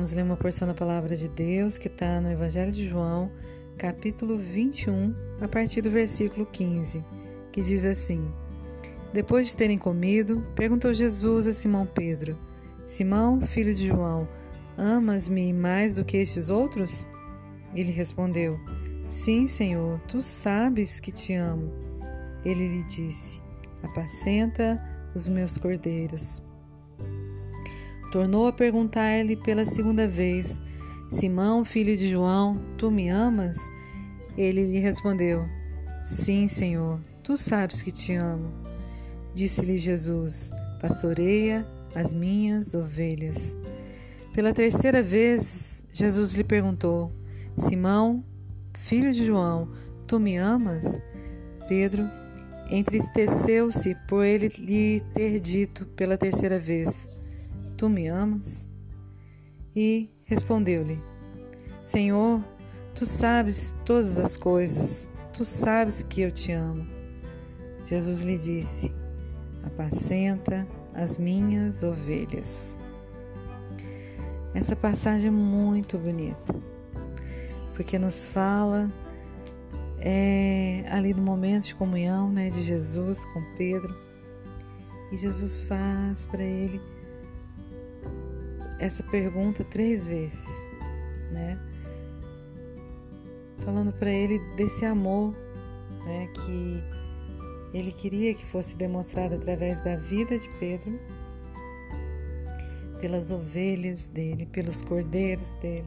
Vamos ler uma porção da palavra de Deus que está no Evangelho de João, capítulo 21, a partir do versículo 15, que diz assim: Depois de terem comido, perguntou Jesus a Simão Pedro: Simão, filho de João, amas-me mais do que estes outros? Ele respondeu: Sim, Senhor, tu sabes que te amo. Ele lhe disse: Apacenta os meus cordeiros. Tornou a perguntar-lhe pela segunda vez: Simão, filho de João, tu me amas? Ele lhe respondeu: Sim, Senhor, tu sabes que te amo. Disse-lhe Jesus: Pastoreia as minhas ovelhas. Pela terceira vez, Jesus lhe perguntou: Simão, filho de João, tu me amas? Pedro entristeceu-se por ele lhe ter dito pela terceira vez: Tu me amas? E respondeu-lhe: Senhor, tu sabes todas as coisas, tu sabes que eu te amo. Jesus lhe disse: Apacenta as minhas ovelhas. Essa passagem é muito bonita, porque nos fala é, ali no momento de comunhão né, de Jesus com Pedro, e Jesus faz para ele essa pergunta três vezes, né? Falando para ele desse amor, né? Que ele queria que fosse demonstrado através da vida de Pedro, pelas ovelhas dele, pelos cordeiros dele.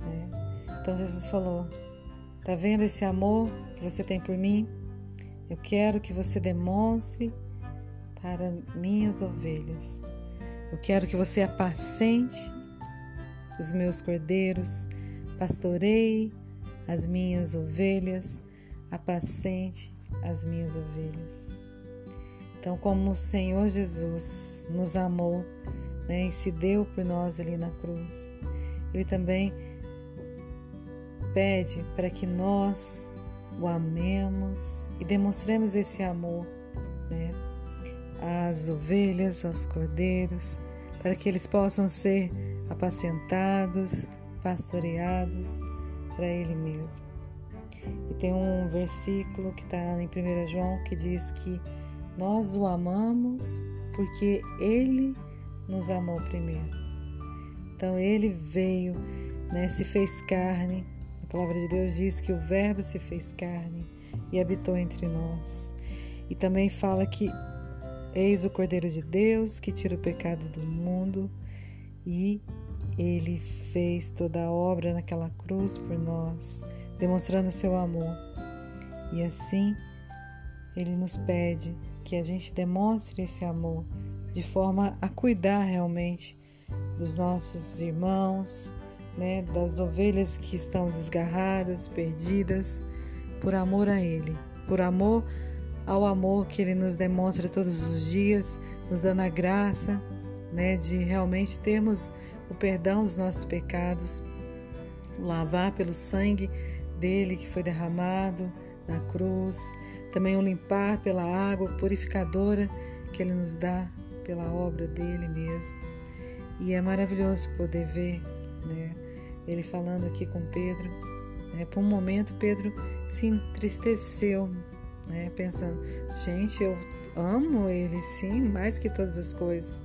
Né? Então Jesus falou: Tá vendo esse amor que você tem por mim? Eu quero que você demonstre para minhas ovelhas. Eu quero que você apacente os meus cordeiros, pastoreie as minhas ovelhas, apacente as minhas ovelhas. Então, como o Senhor Jesus nos amou né, e se deu por nós ali na cruz, Ele também pede para que nós o amemos e demonstremos esse amor às ovelhas, aos cordeiros, para que eles possam ser apacentados, pastoreados para Ele mesmo. E tem um versículo que está em 1 João que diz que nós o amamos porque Ele nos amou primeiro. Então Ele veio, né, se fez carne. A palavra de Deus diz que o Verbo se fez carne e habitou entre nós. E também fala que Eis o Cordeiro de Deus que tira o pecado do mundo e ele fez toda a obra naquela cruz por nós, demonstrando seu amor. E assim, ele nos pede que a gente demonstre esse amor de forma a cuidar realmente dos nossos irmãos, né, das ovelhas que estão desgarradas, perdidas, por amor a Ele, por amor a ao amor que Ele nos demonstra todos os dias, nos dando a graça né, de realmente termos o perdão dos nossos pecados, lavar pelo sangue dele que foi derramado na cruz, também o limpar pela água purificadora que Ele nos dá pela obra dele mesmo. E é maravilhoso poder ver né, Ele falando aqui com Pedro. Né, por um momento, Pedro se entristeceu né? Pensando, gente, eu amo Ele, sim, mais que todas as coisas.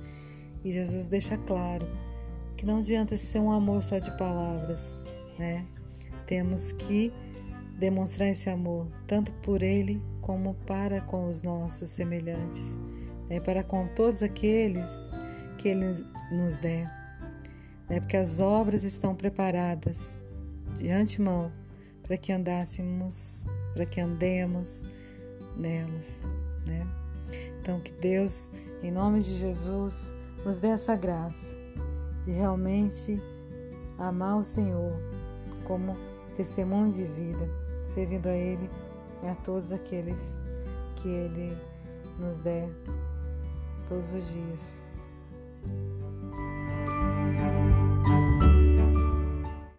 E Jesus deixa claro que não adianta ser um amor só de palavras, né? Temos que demonstrar esse amor, tanto por Ele como para com os nossos semelhantes, né? para com todos aqueles que Ele nos der. Né? Porque as obras estão preparadas de antemão para que andássemos, para que andemos nelas, né? Então que Deus, em nome de Jesus, nos dê essa graça de realmente amar o Senhor como testemunho de vida, servindo a Ele e a todos aqueles que Ele nos der todos os dias.